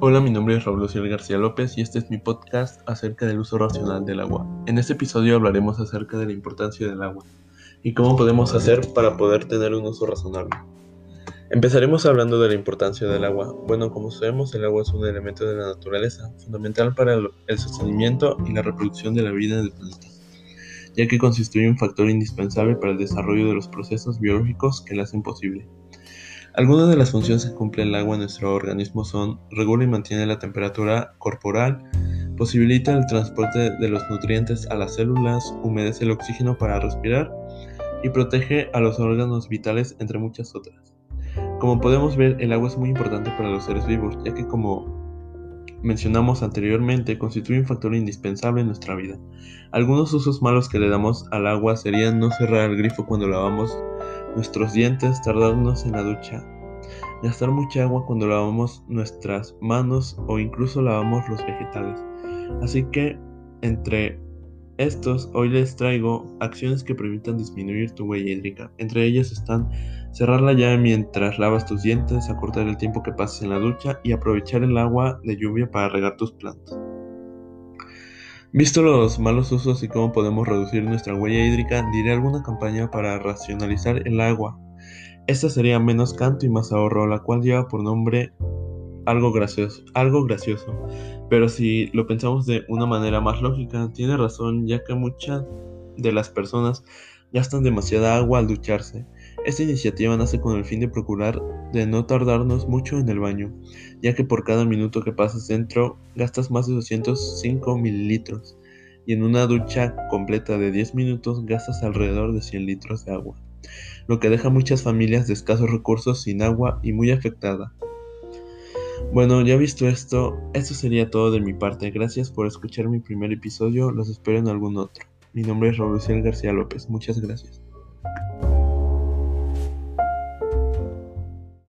Hola, mi nombre es Raúl Luciel García López y este es mi podcast acerca del uso racional del agua. En este episodio hablaremos acerca de la importancia del agua y cómo podemos hacer para poder tener un uso razonable. Empezaremos hablando de la importancia del agua. Bueno, como sabemos, el agua es un elemento de la naturaleza fundamental para el sostenimiento y la reproducción de la vida en el planeta, ya que constituye un factor indispensable para el desarrollo de los procesos biológicos que la hacen posible. Algunas de las funciones que cumple el agua en nuestro organismo son regula y mantiene la temperatura corporal, posibilita el transporte de los nutrientes a las células, humedece el oxígeno para respirar y protege a los órganos vitales entre muchas otras. Como podemos ver, el agua es muy importante para los seres vivos, ya que como mencionamos anteriormente, constituye un factor indispensable en nuestra vida. Algunos usos malos que le damos al agua serían no cerrar el grifo cuando lavamos nuestros dientes, tardarnos en la ducha, gastar mucha agua cuando lavamos nuestras manos o incluso lavamos los vegetales. Así que entre estos hoy les traigo acciones que permitan disminuir tu huella hídrica. Entre ellas están cerrar la llave mientras lavas tus dientes, acortar el tiempo que pases en la ducha y aprovechar el agua de lluvia para regar tus plantas. Visto los malos usos y cómo podemos reducir nuestra huella hídrica, diré alguna campaña para racionalizar el agua. Esta sería menos canto y más ahorro, la cual lleva por nombre algo gracioso, algo gracioso. Pero si lo pensamos de una manera más lógica, tiene razón, ya que muchas de las personas gastan demasiada agua al ducharse. Esta iniciativa nace con el fin de procurar de no tardarnos mucho en el baño, ya que por cada minuto que pasas dentro gastas más de 205 mililitros, y en una ducha completa de 10 minutos gastas alrededor de 100 litros de agua, lo que deja muchas familias de escasos recursos sin agua y muy afectada. Bueno, ya visto esto, esto sería todo de mi parte. Gracias por escuchar mi primer episodio. Los espero en algún otro. Mi nombre es Raúl García López. Muchas gracias.